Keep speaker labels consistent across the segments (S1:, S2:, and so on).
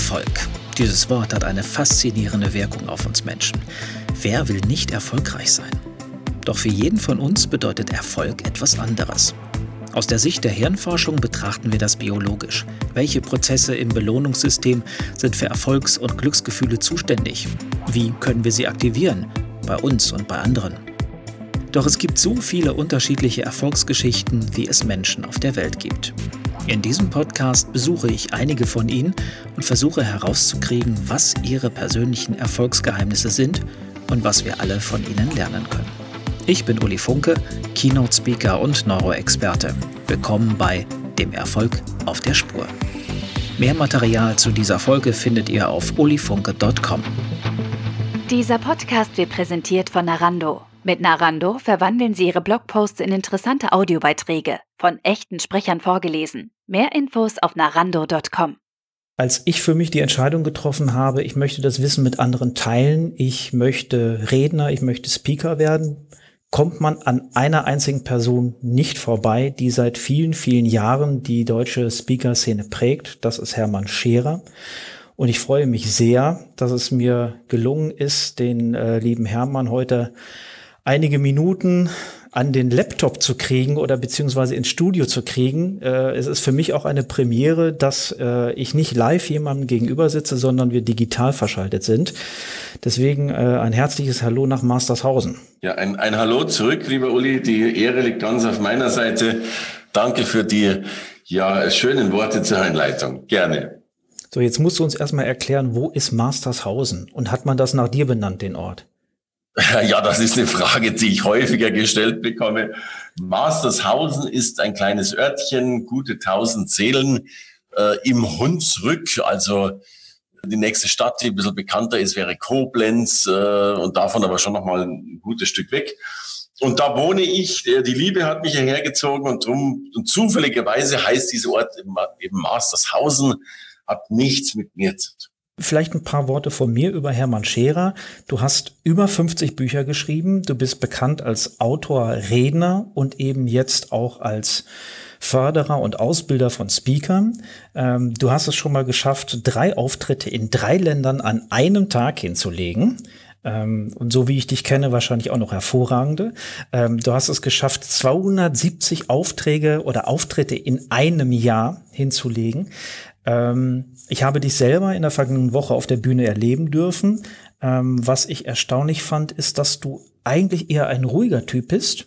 S1: Erfolg. Dieses Wort hat eine faszinierende Wirkung auf uns Menschen. Wer will nicht erfolgreich sein? Doch für jeden von uns bedeutet Erfolg etwas anderes. Aus der Sicht der Hirnforschung betrachten wir das biologisch. Welche Prozesse im Belohnungssystem sind für Erfolgs- und Glücksgefühle zuständig? Wie können wir sie aktivieren? Bei uns und bei anderen. Doch es gibt so viele unterschiedliche Erfolgsgeschichten, wie es Menschen auf der Welt gibt. In diesem Podcast besuche ich einige von ihnen und versuche herauszukriegen, was ihre persönlichen Erfolgsgeheimnisse sind und was wir alle von ihnen lernen können. Ich bin Uli Funke, Keynote Speaker und Neuroexperte. Willkommen bei Dem Erfolg auf der Spur. Mehr Material zu dieser Folge findet ihr auf ulifunke.com.
S2: Dieser Podcast wird präsentiert von Narando. Mit Narando verwandeln Sie Ihre Blogposts in interessante Audiobeiträge, von echten Sprechern vorgelesen. Mehr Infos auf narando.com.
S3: Als ich für mich die Entscheidung getroffen habe, ich möchte das Wissen mit anderen teilen, ich möchte Redner, ich möchte Speaker werden, kommt man an einer einzigen Person nicht vorbei, die seit vielen, vielen Jahren die deutsche Speaker-Szene prägt. Das ist Hermann Scherer. Und ich freue mich sehr, dass es mir gelungen ist, den äh, lieben Hermann heute einige Minuten an den Laptop zu kriegen oder beziehungsweise ins Studio zu kriegen. Äh, es ist für mich auch eine Premiere, dass äh, ich nicht live jemandem gegenüber sitze, sondern wir digital verschaltet sind. Deswegen äh, ein herzliches Hallo nach Mastershausen.
S4: Ja, ein, ein Hallo zurück, lieber Uli. Die Ehre liegt ganz auf meiner Seite. Danke für die ja, schönen Worte zur Einleitung. Gerne.
S3: So, jetzt musst du uns erstmal erklären, wo ist Mastershausen? Und hat man das nach dir benannt, den Ort?
S4: Ja, das ist eine Frage, die ich häufiger gestellt bekomme. Mastershausen ist ein kleines Örtchen, gute tausend Seelen äh, im Hunsrück. Also die nächste Stadt, die ein bisschen bekannter ist, wäre Koblenz äh, und davon aber schon noch mal ein gutes Stück weg. Und da wohne ich. Die Liebe hat mich hierher gezogen und drum und zufälligerweise heißt dieser Ort eben Mastershausen, hat nichts mit mir zu tun.
S3: Vielleicht ein paar Worte von mir über Hermann Scherer. Du hast über 50 Bücher geschrieben. Du bist bekannt als Autor, Redner und eben jetzt auch als Förderer und Ausbilder von Speakern. Ähm, du hast es schon mal geschafft, drei Auftritte in drei Ländern an einem Tag hinzulegen. Ähm, und so wie ich dich kenne, wahrscheinlich auch noch hervorragende. Ähm, du hast es geschafft, 270 Aufträge oder Auftritte in einem Jahr hinzulegen. Ähm, ich habe dich selber in der vergangenen Woche auf der Bühne erleben dürfen. Ähm, was ich erstaunlich fand, ist, dass du eigentlich eher ein ruhiger Typ bist,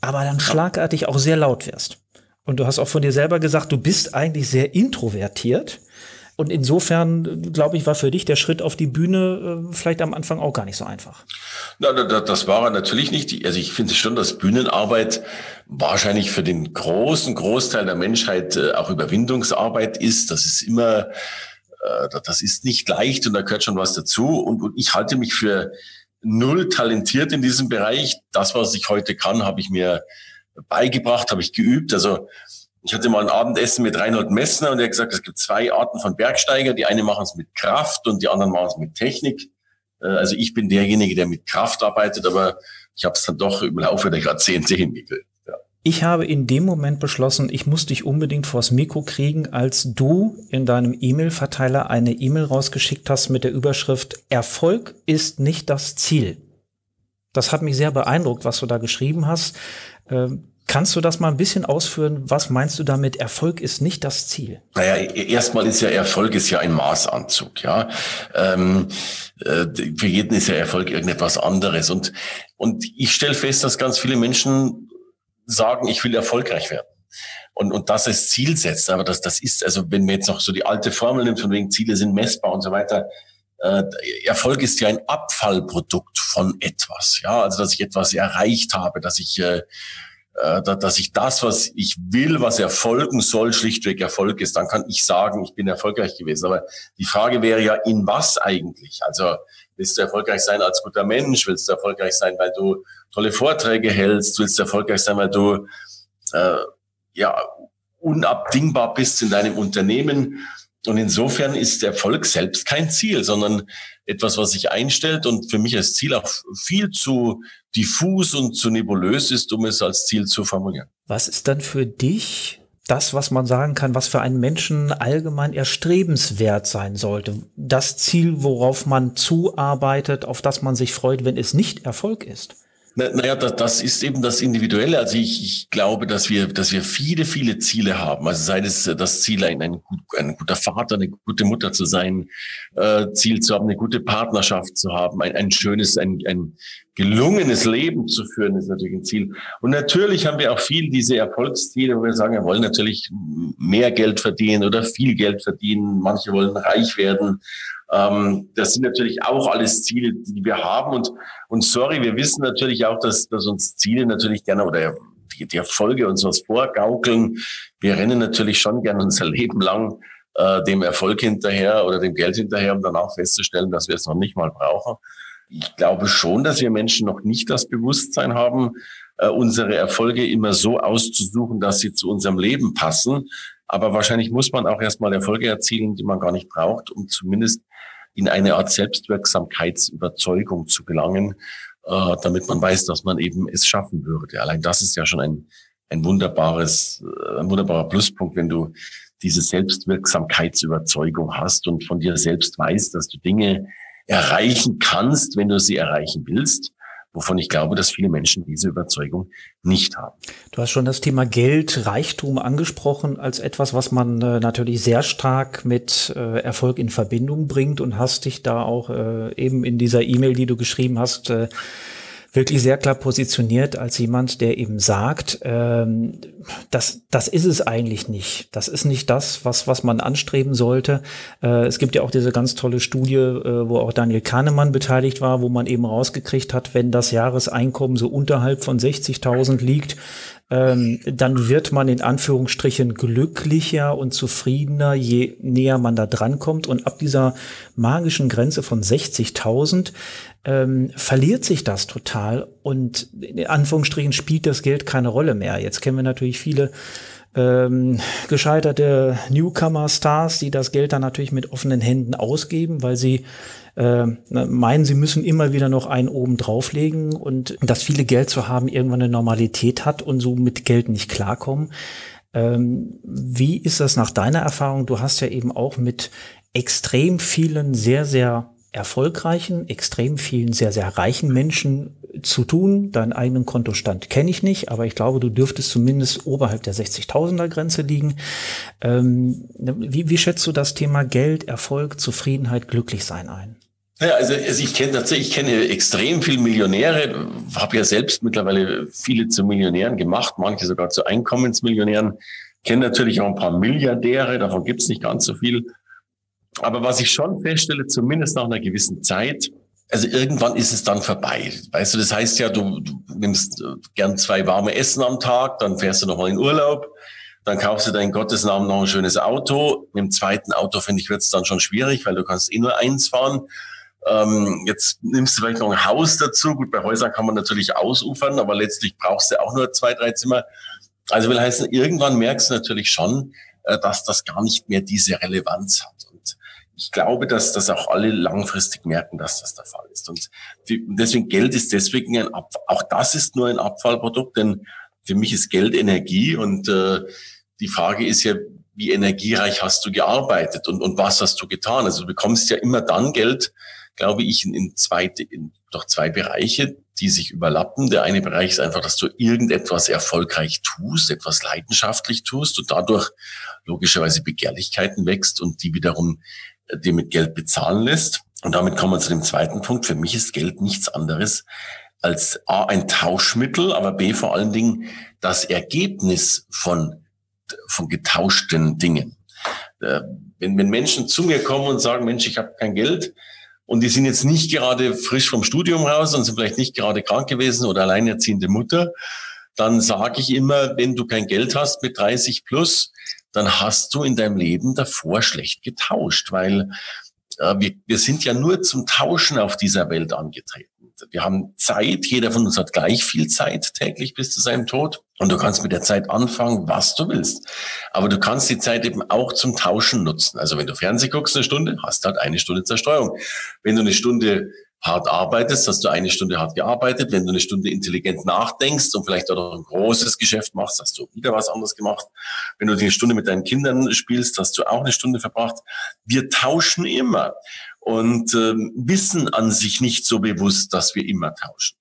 S3: aber dann schlagartig auch sehr laut wirst. Und du hast auch von dir selber gesagt, du bist eigentlich sehr introvertiert. Und insofern, glaube ich, war für dich der Schritt auf die Bühne äh, vielleicht am Anfang auch gar nicht so einfach.
S4: Na, das war er natürlich nicht. Also ich finde schon, dass Bühnenarbeit wahrscheinlich für den großen Großteil der Menschheit äh, auch Überwindungsarbeit ist. Das ist immer, äh, das ist nicht leicht und da gehört schon was dazu. Und, und ich halte mich für null talentiert in diesem Bereich. Das, was ich heute kann, habe ich mir beigebracht, habe ich geübt. Also ich hatte mal ein Abendessen mit Reinhold Messner und er hat gesagt, es gibt zwei Arten von Bergsteiger. Die eine machen es mit Kraft und die anderen machen es mit Technik. Äh, also ich bin derjenige, der mit Kraft arbeitet, aber ich habe es dann doch im Laufe der Jahrzehnte hingekriegt. Ja.
S3: Ich habe in dem Moment beschlossen, ich muss dich unbedingt vors Mikro kriegen, als du in deinem E-Mail-Verteiler eine E-Mail rausgeschickt hast mit der Überschrift Erfolg ist nicht das Ziel. Das hat mich sehr beeindruckt, was du da geschrieben hast. Kannst du das mal ein bisschen ausführen? Was meinst du damit? Erfolg ist nicht das Ziel.
S4: Naja, e-, erstmal ist ja Erfolg ist ja ein Maßanzug, ja. Ähm, äh, für jeden ist ja Erfolg irgendetwas anderes. Und, und ich stelle fest, dass ganz viele Menschen sagen, ich will erfolgreich werden. Und, und das als Ziel setzt. Aber das, das ist, also wenn man jetzt noch so die alte Formel nimmt, von wegen Ziele sind messbar und so weiter, äh, Erfolg ist ja ein Abfallprodukt von etwas. Ja, also dass ich etwas erreicht habe, dass ich äh, dass ich das, was ich will, was erfolgen soll, schlichtweg Erfolg ist, dann kann ich sagen, ich bin erfolgreich gewesen. Aber die Frage wäre ja, in was eigentlich? Also willst du erfolgreich sein als guter Mensch? Willst du erfolgreich sein, weil du tolle Vorträge hältst? Willst du erfolgreich sein, weil du äh, ja unabdingbar bist in deinem Unternehmen? Und insofern ist Erfolg selbst kein Ziel, sondern etwas, was sich einstellt und für mich als Ziel auch viel zu diffus und zu nebulös ist, um es als Ziel zu formulieren.
S3: Was ist dann für dich das, was man sagen kann, was für einen Menschen allgemein erstrebenswert sein sollte. Das Ziel, worauf man zuarbeitet, auf das man sich freut, wenn es nicht Erfolg ist.
S4: Naja, das, das ist eben das Individuelle. Also ich, ich glaube, dass wir, dass wir viele, viele Ziele haben. Also sei es das Ziel, ein, ein, ein guter Vater, eine gute Mutter zu sein, äh, Ziel zu haben, eine gute Partnerschaft zu haben, ein, ein schönes, ein, ein gelungenes Leben zu führen, ist natürlich ein Ziel. Und natürlich haben wir auch viel diese Erfolgsziele, wo wir sagen, wir wollen natürlich mehr Geld verdienen oder viel Geld verdienen. Manche wollen reich werden. Ähm, das sind natürlich auch alles Ziele, die wir haben. Und, und sorry, wir wissen natürlich auch, dass, dass uns Ziele natürlich gerne oder die, die Erfolge uns was vorgaukeln. Wir rennen natürlich schon gerne unser Leben lang äh, dem Erfolg hinterher oder dem Geld hinterher, um danach festzustellen, dass wir es noch nicht mal brauchen. Ich glaube schon, dass wir Menschen noch nicht das Bewusstsein haben, äh, unsere Erfolge immer so auszusuchen, dass sie zu unserem Leben passen. Aber wahrscheinlich muss man auch erstmal Erfolge erzielen, die man gar nicht braucht, um zumindest in eine Art Selbstwirksamkeitsüberzeugung zu gelangen, äh, damit man weiß, dass man eben es schaffen würde. Allein das ist ja schon ein, ein wunderbares, äh, ein wunderbarer Pluspunkt, wenn du diese Selbstwirksamkeitsüberzeugung hast und von dir selbst weißt, dass du Dinge erreichen kannst, wenn du sie erreichen willst wovon ich glaube, dass viele Menschen diese Überzeugung nicht haben.
S3: Du hast schon das Thema Geld, Reichtum angesprochen als etwas, was man äh, natürlich sehr stark mit äh, Erfolg in Verbindung bringt und hast dich da auch äh, eben in dieser E-Mail, die du geschrieben hast, äh, wirklich sehr klar positioniert als jemand, der eben sagt, ähm, das, das ist es eigentlich nicht. Das ist nicht das, was, was man anstreben sollte. Äh, es gibt ja auch diese ganz tolle Studie, äh, wo auch Daniel Kahnemann beteiligt war, wo man eben rausgekriegt hat, wenn das Jahreseinkommen so unterhalb von 60.000 liegt, ähm, dann wird man in Anführungsstrichen glücklicher und zufriedener, je näher man da drankommt. Und ab dieser magischen Grenze von 60.000 ähm, verliert sich das total und in Anführungsstrichen spielt das Geld keine Rolle mehr. Jetzt kennen wir natürlich viele ähm, gescheiterte Newcomer-Stars, die das Geld dann natürlich mit offenen Händen ausgeben, weil sie äh, meinen, sie müssen immer wieder noch einen oben drauflegen und dass viele Geld zu haben irgendwann eine Normalität hat und so mit Geld nicht klarkommen. Ähm, wie ist das nach deiner Erfahrung? Du hast ja eben auch mit extrem vielen sehr, sehr erfolgreichen, extrem vielen sehr, sehr reichen Menschen zu tun. Deinen eigenen Kontostand kenne ich nicht, aber ich glaube, du dürftest zumindest oberhalb der 60.000er Grenze liegen. Ähm, wie, wie schätzt du das Thema Geld, Erfolg, Zufriedenheit, Glücklichsein ein?
S4: Ja, also, also ich kenne tatsächlich, ich kenne extrem viele Millionäre, habe ja selbst mittlerweile viele zu Millionären gemacht, manche sogar zu Einkommensmillionären, kenne natürlich auch ein paar Milliardäre, davon gibt es nicht ganz so viel. Aber was ich schon feststelle, zumindest nach einer gewissen Zeit, also irgendwann ist es dann vorbei. Weißt du, das heißt ja, du, du nimmst äh, gern zwei warme Essen am Tag, dann fährst du nochmal in Urlaub, dann kaufst du deinen Gottesnamen noch ein schönes Auto. Mit dem zweiten Auto, finde ich, wird es dann schon schwierig, weil du kannst eh nur eins fahren. Ähm, jetzt nimmst du vielleicht noch ein Haus dazu. Gut, bei Häusern kann man natürlich ausufern, aber letztlich brauchst du auch nur zwei, drei Zimmer. Also will heißen, irgendwann merkst du natürlich schon, äh, dass das gar nicht mehr diese Relevanz hat ich glaube, dass das auch alle langfristig merken, dass das der Fall ist. Und deswegen Geld ist deswegen ein Abfall. Auch das ist nur ein Abfallprodukt, denn für mich ist Geld Energie und äh, die Frage ist ja, wie energiereich hast du gearbeitet und, und was hast du getan? Also du bekommst ja immer dann Geld, glaube ich, in, in zwei, in doch zwei Bereiche, die sich überlappen. Der eine Bereich ist einfach, dass du irgendetwas erfolgreich tust, etwas leidenschaftlich tust und dadurch logischerweise Begehrlichkeiten wächst und die wiederum die mit Geld bezahlen lässt. Und damit kommen wir zu dem zweiten Punkt. Für mich ist Geld nichts anderes als A, ein Tauschmittel, aber B, vor allen Dingen das Ergebnis von, von getauschten Dingen. Äh, wenn, wenn Menschen zu mir kommen und sagen, Mensch, ich habe kein Geld, und die sind jetzt nicht gerade frisch vom Studium raus und sind vielleicht nicht gerade krank gewesen oder alleinerziehende Mutter, dann sage ich immer, wenn du kein Geld hast mit 30 plus, dann hast du in deinem Leben davor schlecht getauscht, weil äh, wir, wir sind ja nur zum Tauschen auf dieser Welt angetreten. Wir haben Zeit, jeder von uns hat gleich viel Zeit täglich bis zu seinem Tod. Und du kannst mit der Zeit anfangen, was du willst. Aber du kannst die Zeit eben auch zum Tauschen nutzen. Also wenn du Fernsehen guckst eine Stunde, hast du halt eine Stunde Zerstreuung. Wenn du eine Stunde hart arbeitest, hast du eine Stunde hart gearbeitet. Wenn du eine Stunde intelligent nachdenkst und vielleicht auch noch ein großes Geschäft machst, hast du wieder was anderes gemacht. Wenn du eine Stunde mit deinen Kindern spielst, hast du auch eine Stunde verbracht. Wir tauschen immer und äh, wissen an sich nicht so bewusst, dass wir immer tauschen.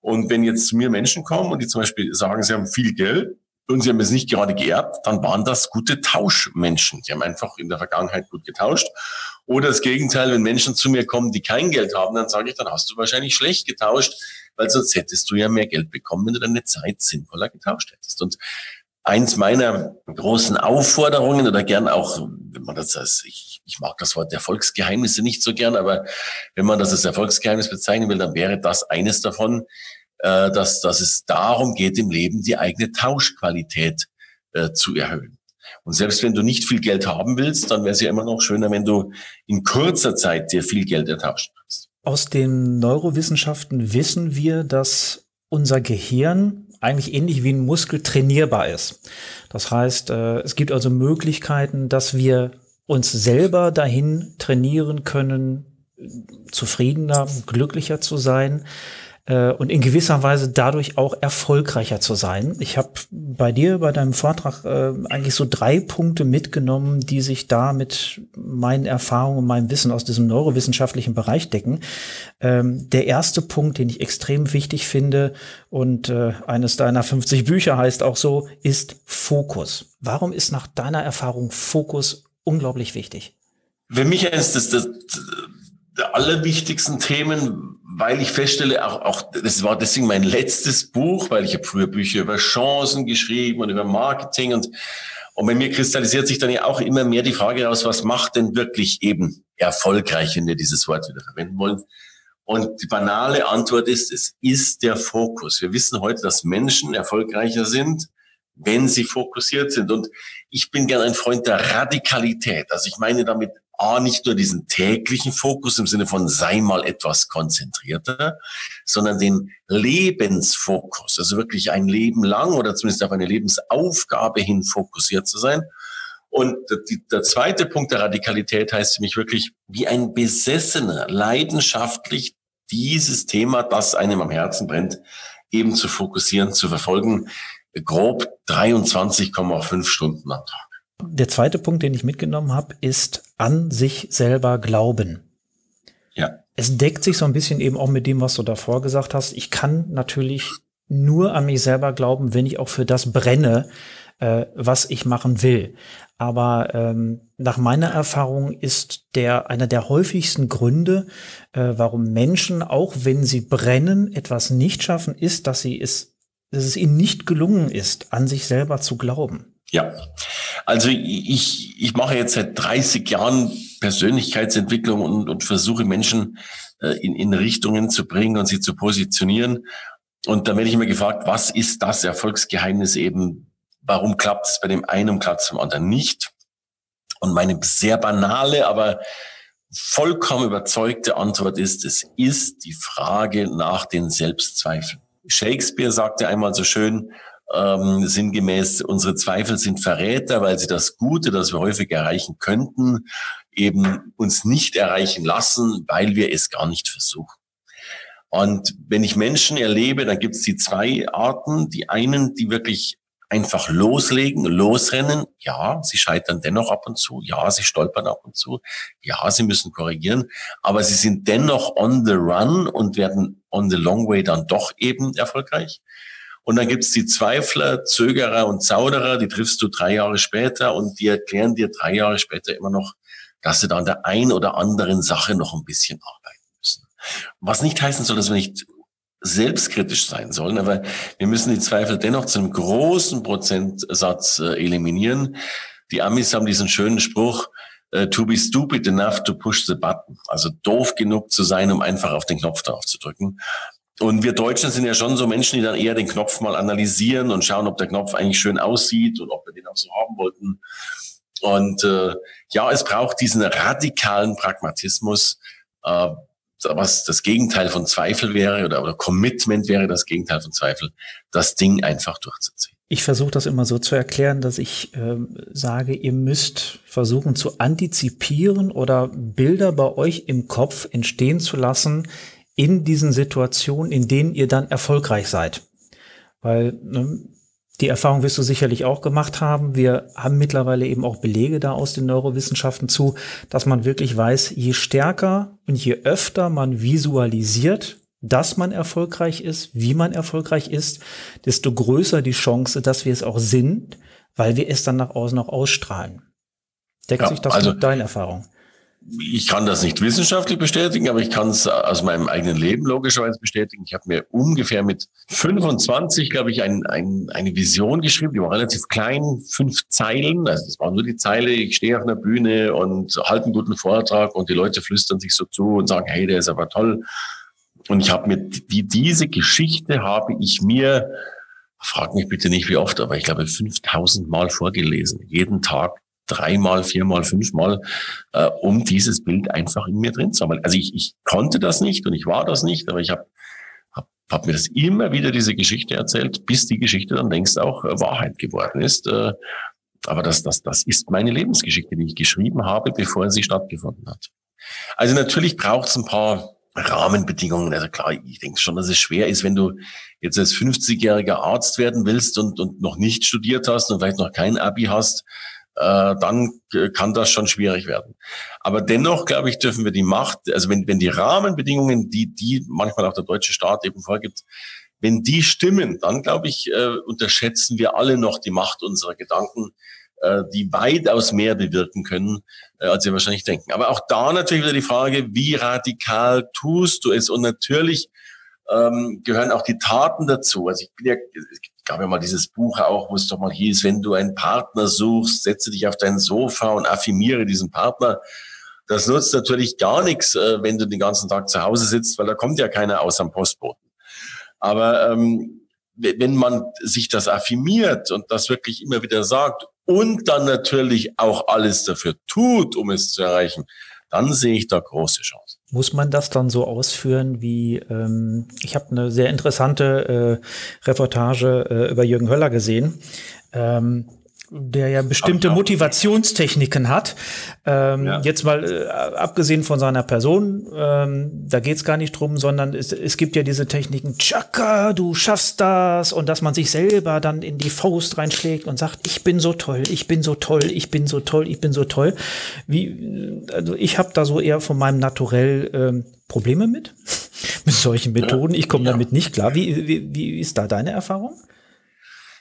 S4: Und wenn jetzt zu mir Menschen kommen und die zum Beispiel sagen, sie haben viel Geld, und sie haben es nicht gerade geerbt, dann waren das gute Tauschmenschen. Die haben einfach in der Vergangenheit gut getauscht. Oder das Gegenteil, wenn Menschen zu mir kommen, die kein Geld haben, dann sage ich, dann hast du wahrscheinlich schlecht getauscht, weil sonst hättest du ja mehr Geld bekommen, wenn du deine Zeit sinnvoller getauscht hättest. Und eins meiner großen Aufforderungen oder gern auch, wenn man das als, ich, ich mag das Wort Erfolgsgeheimnisse nicht so gern, aber wenn man das als Erfolgsgeheimnis bezeichnen will, dann wäre das eines davon, äh, dass, dass es darum geht, im Leben die eigene Tauschqualität äh, zu erhöhen. Und selbst wenn du nicht viel Geld haben willst, dann wäre es ja immer noch schöner, wenn du in kurzer Zeit dir viel Geld ertauschen kannst.
S3: Aus den Neurowissenschaften wissen wir, dass unser Gehirn eigentlich ähnlich wie ein Muskel trainierbar ist. Das heißt, äh, es gibt also Möglichkeiten, dass wir uns selber dahin trainieren können, zufriedener, glücklicher zu sein. Äh, und in gewisser Weise dadurch auch erfolgreicher zu sein. Ich habe bei dir, bei deinem Vortrag äh, eigentlich so drei Punkte mitgenommen, die sich da mit meinen Erfahrungen und meinem Wissen aus diesem neurowissenschaftlichen Bereich decken. Ähm, der erste Punkt, den ich extrem wichtig finde und äh, eines deiner 50 Bücher heißt auch so, ist Fokus. Warum ist nach deiner Erfahrung Fokus unglaublich wichtig?
S4: Für mich ist das, das der allerwichtigsten Themen, weil ich feststelle, auch, auch das war deswegen mein letztes Buch, weil ich habe früher Bücher über Chancen geschrieben und über Marketing und und bei mir kristallisiert sich dann ja auch immer mehr die Frage heraus, was macht denn wirklich eben erfolgreich, wenn wir dieses Wort wieder verwenden wollen. Und die banale Antwort ist, es ist der Fokus. Wir wissen heute, dass Menschen erfolgreicher sind, wenn sie fokussiert sind. Und ich bin gern ein Freund der Radikalität. Also ich meine damit A, nicht nur diesen täglichen Fokus im Sinne von sei mal etwas konzentrierter, sondern den Lebensfokus, also wirklich ein Leben lang oder zumindest auf eine Lebensaufgabe hin fokussiert zu sein. Und der zweite Punkt der Radikalität heißt für mich wirklich, wie ein Besessener leidenschaftlich dieses Thema, das einem am Herzen brennt, eben zu fokussieren, zu verfolgen, grob 23,5 Stunden am Tag.
S3: Der zweite Punkt, den ich mitgenommen habe, ist an sich selber glauben. Ja. Es deckt sich so ein bisschen eben auch mit dem, was du davor gesagt hast. Ich kann natürlich nur an mich selber glauben, wenn ich auch für das brenne, äh, was ich machen will. Aber ähm, nach meiner Erfahrung ist der einer der häufigsten Gründe, äh, warum Menschen, auch wenn sie brennen, etwas nicht schaffen, ist, dass sie es, dass es ihnen nicht gelungen ist, an sich selber zu glauben.
S4: Ja, also ich, ich mache jetzt seit 30 Jahren Persönlichkeitsentwicklung und, und versuche Menschen äh, in, in Richtungen zu bringen und sie zu positionieren. Und da werde ich immer gefragt, was ist das Erfolgsgeheimnis eben? Warum klappt es bei dem einen und klappt es beim anderen nicht? Und meine sehr banale, aber vollkommen überzeugte Antwort ist, es ist die Frage nach den Selbstzweifeln. Shakespeare sagte einmal so schön, ähm, sinngemäß, unsere Zweifel sind Verräter, weil sie das Gute, das wir häufig erreichen könnten, eben uns nicht erreichen lassen, weil wir es gar nicht versuchen. Und wenn ich Menschen erlebe, dann gibt es die zwei Arten. Die einen, die wirklich einfach loslegen, losrennen. Ja, sie scheitern dennoch ab und zu. Ja, sie stolpern ab und zu. Ja, sie müssen korrigieren. Aber sie sind dennoch on the run und werden on the long way dann doch eben erfolgreich. Und dann gibt's die Zweifler, Zögerer und Zauderer, die triffst du drei Jahre später und die erklären dir drei Jahre später immer noch, dass sie da an der ein oder anderen Sache noch ein bisschen arbeiten müssen. Was nicht heißen soll, dass wir nicht selbstkritisch sein sollen, aber wir müssen die Zweifel dennoch zu einem großen Prozentsatz äh, eliminieren. Die Amis haben diesen schönen Spruch, uh, to be stupid enough to push the button. Also doof genug zu sein, um einfach auf den Knopf drauf zu drücken. Und wir Deutschen sind ja schon so Menschen, die dann eher den Knopf mal analysieren und schauen, ob der Knopf eigentlich schön aussieht und ob wir den auch so haben wollten. Und äh, ja, es braucht diesen radikalen Pragmatismus, äh, was das Gegenteil von Zweifel wäre oder, oder Commitment wäre das Gegenteil von Zweifel, das Ding einfach durchzuziehen.
S3: Ich versuche das immer so zu erklären, dass ich äh, sage, ihr müsst versuchen zu antizipieren oder Bilder bei euch im Kopf entstehen zu lassen, in diesen Situationen, in denen ihr dann erfolgreich seid? Weil ne, die Erfahrung wirst du sicherlich auch gemacht haben. Wir haben mittlerweile eben auch Belege da aus den Neurowissenschaften zu, dass man wirklich weiß, je stärker und je öfter man visualisiert, dass man erfolgreich ist, wie man erfolgreich ist, desto größer die Chance, dass wir es auch sind, weil wir es dann nach außen auch ausstrahlen. Deckt ja, sich das also, mit deiner Erfahrung?
S4: Ich kann das nicht wissenschaftlich bestätigen, aber ich kann es aus meinem eigenen Leben logischerweise bestätigen. Ich habe mir ungefähr mit 25, glaube ich, ein, ein, eine Vision geschrieben, die war relativ klein, fünf Zeilen. Also das war nur die Zeile, ich stehe auf einer Bühne und halte einen guten Vortrag und die Leute flüstern sich so zu und sagen, hey, der ist aber toll. Und ich habe mir die, diese Geschichte habe ich mir, frag mich bitte nicht wie oft, aber ich glaube 5000 Mal vorgelesen, jeden Tag dreimal, viermal, fünfmal, äh, um dieses Bild einfach in mir drin zu haben. Also ich, ich konnte das nicht und ich war das nicht, aber ich habe hab, hab mir das immer wieder diese Geschichte erzählt, bis die Geschichte dann längst auch äh, Wahrheit geworden ist. Äh, aber das, das, das ist meine Lebensgeschichte, die ich geschrieben habe, bevor sie stattgefunden hat. Also natürlich braucht es ein paar Rahmenbedingungen. Also klar, ich denke schon, dass es schwer ist, wenn du jetzt als 50-jähriger Arzt werden willst und, und noch nicht studiert hast und vielleicht noch kein Abi hast, äh, dann kann das schon schwierig werden. Aber dennoch, glaube ich, dürfen wir die Macht, also wenn, wenn die Rahmenbedingungen, die, die manchmal auch der deutsche Staat eben vorgibt, wenn die stimmen, dann glaube ich, äh, unterschätzen wir alle noch die Macht unserer Gedanken, äh, die weitaus mehr bewirken können, äh, als wir wahrscheinlich denken. Aber auch da natürlich wieder die Frage, wie radikal tust du es? Und natürlich ähm, gehören auch die Taten dazu. Also ich bin ja, es gab ja mal dieses Buch auch, wo es doch mal hieß, wenn du einen Partner suchst, setze dich auf dein Sofa und affirmiere diesen Partner. Das nutzt natürlich gar nichts, äh, wenn du den ganzen Tag zu Hause sitzt, weil da kommt ja keiner aus am Postboten. Aber ähm, wenn man sich das affirmiert und das wirklich immer wieder sagt und dann natürlich auch alles dafür tut, um es zu erreichen, dann sehe ich da große Chancen.
S3: Muss man das dann so ausführen wie, ähm, ich habe eine sehr interessante äh, Reportage äh, über Jürgen Höller gesehen. Ähm, der ja bestimmte Motivationstechniken hat. Ähm, ja. Jetzt mal äh, abgesehen von seiner Person, ähm, da geht's gar nicht drum, sondern es, es gibt ja diese Techniken, Chaka, du schaffst das und dass man sich selber dann in die Faust reinschlägt und sagt, ich bin so toll, ich bin so toll, ich bin so toll, ich bin so toll. Wie, also ich habe da so eher von meinem Naturell ähm, Probleme mit, mit solchen Methoden. Ich komme ja. damit nicht klar. Wie, wie, wie ist da deine Erfahrung?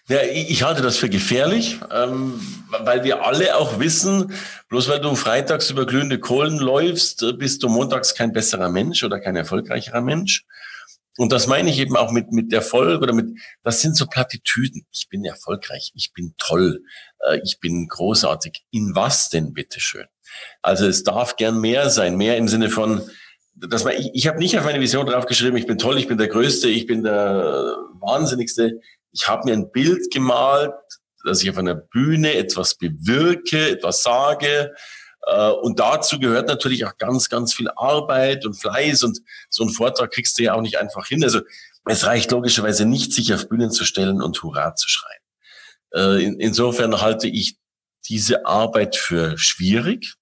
S4: Ja, ich halte das für gefährlich, ähm, weil wir alle auch wissen, bloß weil du freitags über glühende Kohlen läufst, äh, bist du montags kein besserer Mensch oder kein erfolgreicherer Mensch. Und das meine ich eben auch mit, mit Erfolg oder mit, das sind so Plattitüden. Ich bin erfolgreich, ich bin toll, äh, ich bin großartig. In was denn bitteschön? Also es darf gern mehr sein, mehr im Sinne von, dass man, ich, ich habe nicht auf meine Vision draufgeschrieben, ich bin toll, ich bin der Größte, ich bin der Wahnsinnigste ich habe mir ein Bild gemalt, dass ich auf einer Bühne etwas bewirke, etwas sage. Äh, und dazu gehört natürlich auch ganz, ganz viel Arbeit und Fleiß. Und so einen Vortrag kriegst du ja auch nicht einfach hin. Also es reicht logischerweise nicht, sich auf Bühnen zu stellen und Hurra zu schreien. Äh, insofern halte ich diese Arbeit für schwierig.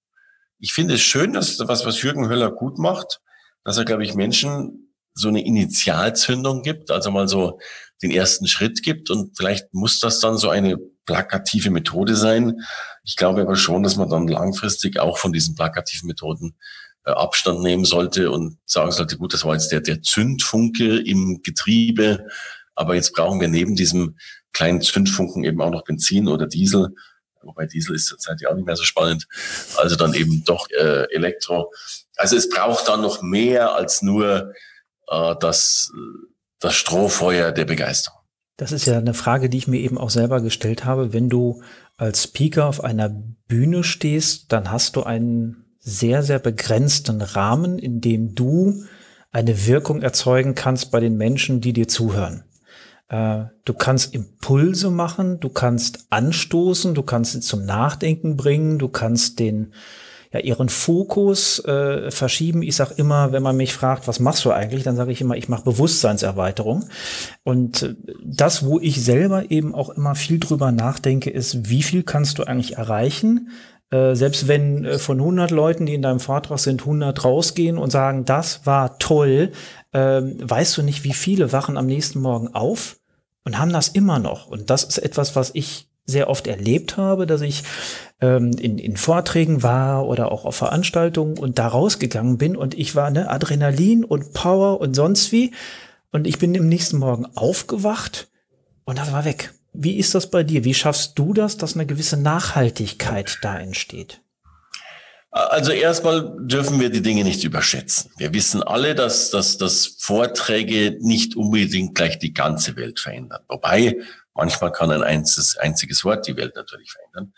S4: Ich finde es schön, dass was, was Jürgen Höller gut macht, dass er, glaube ich, Menschen so eine Initialzündung gibt, also mal so den ersten Schritt gibt. Und vielleicht muss das dann so eine plakative Methode sein. Ich glaube aber schon, dass man dann langfristig auch von diesen plakativen Methoden äh, Abstand nehmen sollte und sagen sollte, gut, das war jetzt der, der Zündfunke im Getriebe. Aber jetzt brauchen wir neben diesem kleinen Zündfunken eben auch noch Benzin oder Diesel. Wobei Diesel ist zurzeit ja auch nicht mehr so spannend. Also dann eben doch äh, Elektro. Also es braucht dann noch mehr als nur äh, das das Strohfeuer der Begeisterung.
S3: Das ist ja eine Frage, die ich mir eben auch selber gestellt habe. Wenn du als Speaker auf einer Bühne stehst, dann hast du einen sehr, sehr begrenzten Rahmen, in dem du eine Wirkung erzeugen kannst bei den Menschen, die dir zuhören. Äh, du kannst Impulse machen, du kannst anstoßen, du kannst sie zum Nachdenken bringen, du kannst den ja, ihren Fokus äh, verschieben. Ich sage immer, wenn man mich fragt, was machst du eigentlich, dann sage ich immer, ich mache Bewusstseinserweiterung. Und äh, das, wo ich selber eben auch immer viel drüber nachdenke, ist, wie viel kannst du eigentlich erreichen, Äh, selbst wenn äh, von 100 Leuten, die in deinem Vortrag sind, 100 rausgehen und sagen, das war toll, äh, weißt du nicht, wie viele wachen am nächsten Morgen auf und haben das immer noch. Und das ist etwas, was ich sehr oft erlebt habe, dass ich ähm, in, in Vorträgen war oder auch auf Veranstaltungen und da rausgegangen bin und ich war ne Adrenalin und Power und sonst wie und ich bin im nächsten Morgen aufgewacht und das war weg. Wie ist das bei dir? Wie schaffst du das, dass eine gewisse Nachhaltigkeit da entsteht?
S4: Also erstmal dürfen wir die Dinge nicht überschätzen. Wir wissen alle, dass, dass, dass Vorträge nicht unbedingt gleich die ganze Welt verändern. Wobei manchmal kann ein einziges, einziges Wort die Welt natürlich verändern.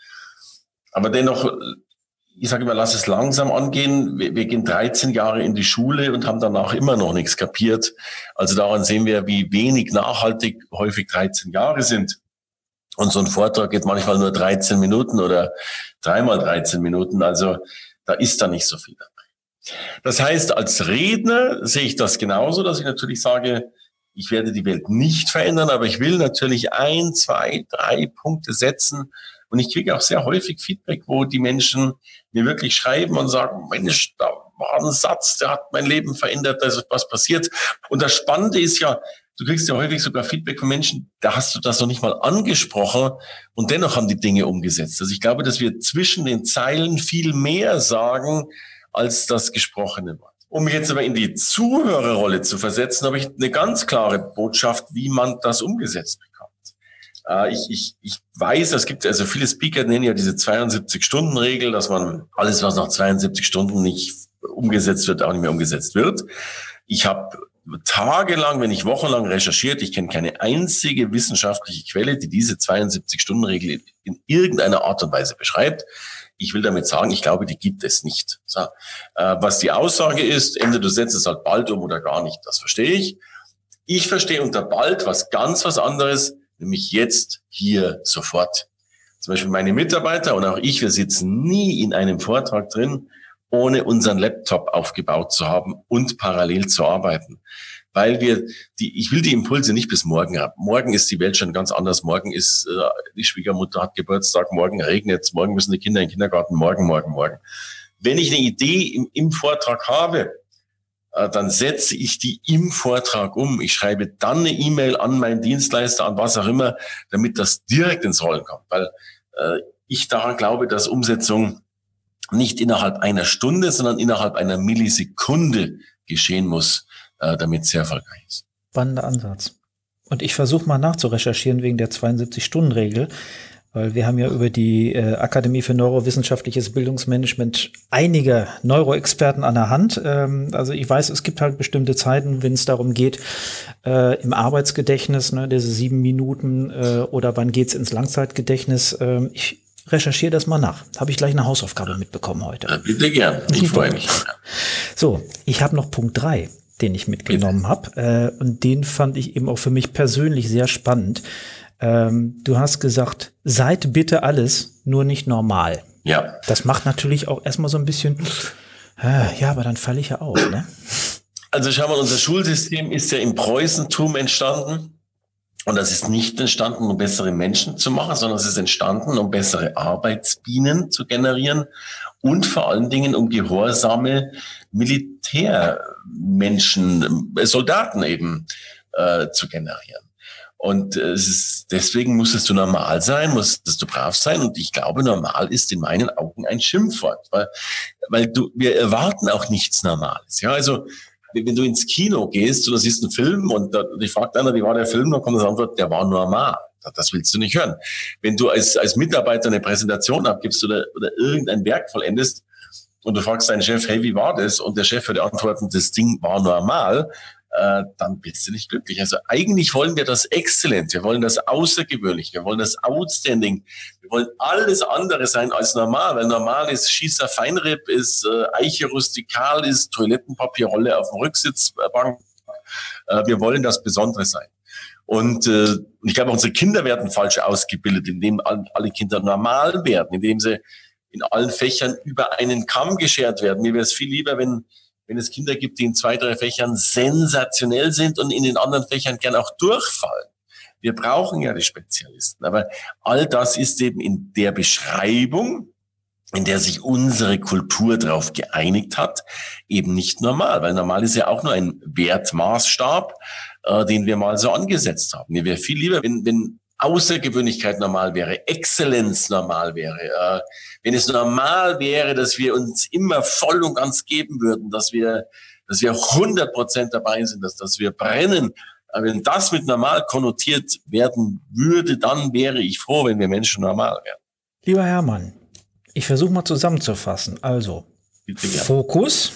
S4: Aber dennoch, ich sage immer, lass es langsam angehen. Wir, wir gehen 13 Jahre in die Schule und haben danach immer noch nichts kapiert. Also daran sehen wir, wie wenig nachhaltig häufig 13 Jahre sind. Und so ein Vortrag geht manchmal nur 13 Minuten oder dreimal 13 Minuten. Also da ist da nicht so viel dabei. Das heißt, als Redner sehe ich das genauso, dass ich natürlich sage, ich werde die Welt nicht verändern, aber ich will natürlich ein, zwei, drei Punkte setzen. Und ich kriege auch sehr häufig Feedback, wo die Menschen mir wirklich schreiben und sagen, Mensch, da war ein Satz, der hat mein Leben verändert, da ist was passiert. Und das Spannende ist ja, Du kriegst ja häufig sogar Feedback von Menschen, da hast du das noch nicht mal angesprochen und dennoch haben die Dinge umgesetzt. Also ich glaube, dass wir zwischen den Zeilen viel mehr sagen als das gesprochene Wort. Um mich jetzt aber in die Zuhörerrolle zu versetzen, habe ich eine ganz klare Botschaft, wie man das umgesetzt bekommt. Äh, ich, ich, ich weiß, es gibt also viele Speaker nennen ja diese 72-Stunden-Regel, dass man alles, was nach 72 Stunden nicht umgesetzt wird, auch nicht mehr umgesetzt wird. Ich habe tagelang, wenn nicht wochenlang recherchiert. Ich kenne keine einzige wissenschaftliche Quelle, die diese 72-Stunden-Regel in irgendeiner Art und Weise beschreibt. Ich will damit sagen, ich glaube, die gibt es nicht. So, äh, was die Aussage ist, entweder du setzt es halt bald um oder gar nicht, das verstehe ich. Ich verstehe unter bald was ganz was anderes, nämlich jetzt, hier, sofort. Zum Beispiel meine Mitarbeiter und auch ich, wir sitzen nie in einem Vortrag drin, ohne unseren Laptop aufgebaut zu haben und parallel zu arbeiten. Weil wir die, ich will die Impulse nicht bis morgen haben. Morgen ist die Welt schon ganz anders. Morgen ist, äh, die Schwiegermutter hat Geburtstag, morgen regnet morgen müssen die Kinder in den Kindergarten, morgen, morgen, morgen. Wenn ich eine Idee im, im Vortrag habe, äh, dann setze ich die im Vortrag um. Ich schreibe dann eine E-Mail an meinen Dienstleister, an was auch immer, damit das direkt ins Rollen kommt. Weil äh, ich daran glaube, dass Umsetzung nicht innerhalb einer Stunde, sondern innerhalb einer Millisekunde geschehen muss, äh, damit es sehr erfolgreich ist.
S3: Spannender Ansatz. Und ich versuche mal nachzurecherchieren wegen der 72-Stunden-Regel, weil wir haben ja über die äh, Akademie für Neurowissenschaftliches Bildungsmanagement einige Neuroexperten an der Hand. Ähm, also ich weiß, es gibt halt bestimmte Zeiten, wenn es darum geht, äh, im Arbeitsgedächtnis, ne, diese sieben Minuten äh, oder wann geht's ins Langzeitgedächtnis. Ähm, ich recherchiere das mal nach. Habe ich gleich eine Hausaufgabe mitbekommen heute.
S4: Bitte gern. Ich freue mich.
S3: So, ich habe noch Punkt drei, den ich mitgenommen habe. Äh, und den fand ich eben auch für mich persönlich sehr spannend. Ähm, du hast gesagt, seid bitte alles, nur nicht normal.
S4: Ja.
S3: Das macht natürlich auch erstmal so ein bisschen, äh, ja, aber dann falle ich ja auf, ne?
S4: Also schau mal, unser Schulsystem ist ja im Preußentum entstanden. Und das ist nicht entstanden, um bessere Menschen zu machen, sondern es ist entstanden, um bessere Arbeitsbienen zu generieren und vor allen Dingen um gehorsame Militärmenschen, äh, Soldaten eben äh, zu generieren. Und äh, es ist, deswegen musstest du normal sein, musstest du brav sein. Und ich glaube, normal ist in meinen Augen ein Schimpfwort, weil, weil du, wir erwarten auch nichts Normales. Ja, also wenn du ins Kino gehst oder siehst einen Film und da, die fragt einer, wie war der Film, dann kommt das Antwort, der war normal. Das willst du nicht hören. Wenn du als, als Mitarbeiter eine Präsentation abgibst oder, oder irgendein Werk vollendest und du fragst deinen Chef, hey, wie war das? Und der Chef würde antworten, das Ding war normal, äh, dann bist du nicht glücklich. Also eigentlich wollen wir das Exzellent, wir wollen das Außergewöhnlich, wir wollen das Outstanding, wir wollen alles andere sein als normal, weil normal ist Schießer Feinripp, ist äh, Eiche rustikal, ist Toilettenpapierrolle auf dem Rücksitzbank. Äh, wir wollen das Besondere sein. Und äh, ich glaube, unsere Kinder werden falsch ausgebildet, indem alle Kinder normal werden, indem sie in allen Fächern über einen Kamm geschert werden. Mir wäre es viel lieber, wenn wenn es Kinder gibt, die in zwei, drei Fächern sensationell sind und in den anderen Fächern gern auch durchfallen. Wir brauchen ja die Spezialisten. Aber all das ist eben in der Beschreibung in der sich unsere Kultur darauf geeinigt hat, eben nicht normal, weil normal ist ja auch nur ein Wertmaßstab, äh, den wir mal so angesetzt haben. Mir wäre viel lieber, wenn, wenn Außergewöhnlichkeit normal wäre, Exzellenz normal wäre, äh, wenn es normal wäre, dass wir uns immer voll und ganz geben würden, dass wir, dass wir 100 Prozent dabei sind, dass, dass wir brennen. Aber wenn das mit normal konnotiert werden würde, dann wäre ich froh, wenn wir Menschen normal wären.
S3: Lieber Hermann, ich versuche mal zusammenzufassen. Also, Fokus,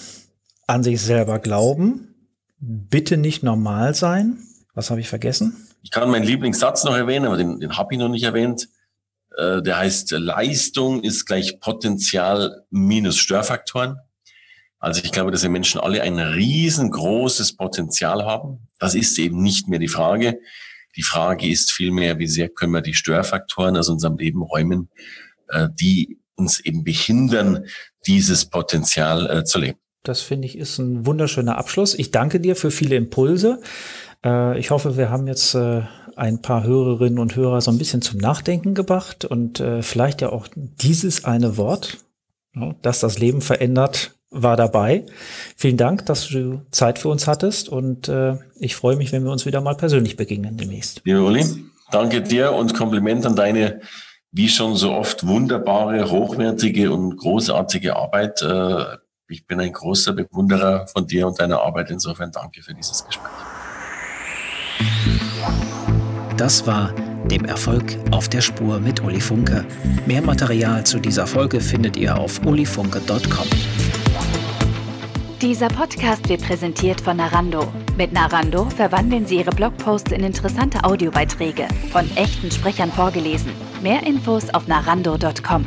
S3: an sich selber glauben, bitte nicht normal sein. Was habe ich vergessen?
S4: Ich kann meinen Lieblingssatz noch erwähnen, aber den, den habe ich noch nicht erwähnt. Äh, der heißt, Leistung ist gleich Potenzial minus Störfaktoren. Also ich glaube, dass wir Menschen alle ein riesengroßes Potenzial haben. Das ist eben nicht mehr die Frage. Die Frage ist vielmehr, wie sehr können wir die Störfaktoren aus unserem Leben räumen, äh, die uns eben behindern, dieses Potenzial äh, zu leben.
S3: Das finde ich ist ein wunderschöner Abschluss. Ich danke dir für viele Impulse. Äh, ich hoffe, wir haben jetzt äh, ein paar Hörerinnen und Hörer so ein bisschen zum Nachdenken gebracht und äh, vielleicht ja auch dieses eine Wort, ja, das das Leben verändert, war dabei. Vielen Dank, dass du Zeit für uns hattest und äh, ich freue mich, wenn wir uns wieder mal persönlich begegnen demnächst.
S4: Lieber Uli, danke dir und Kompliment an deine wie schon so oft wunderbare, hochwertige und großartige Arbeit. Äh, ich bin ein großer Bewunderer von dir und deiner Arbeit. Insofern danke für dieses Gespräch.
S1: Das war dem Erfolg auf der Spur mit Uli Funke. Mehr Material zu dieser Folge findet ihr auf ulifunke.com.
S2: Dieser Podcast wird präsentiert von Narando. Mit Narando verwandeln Sie Ihre Blogposts in interessante Audiobeiträge, von echten Sprechern vorgelesen. Mehr Infos auf narando.com.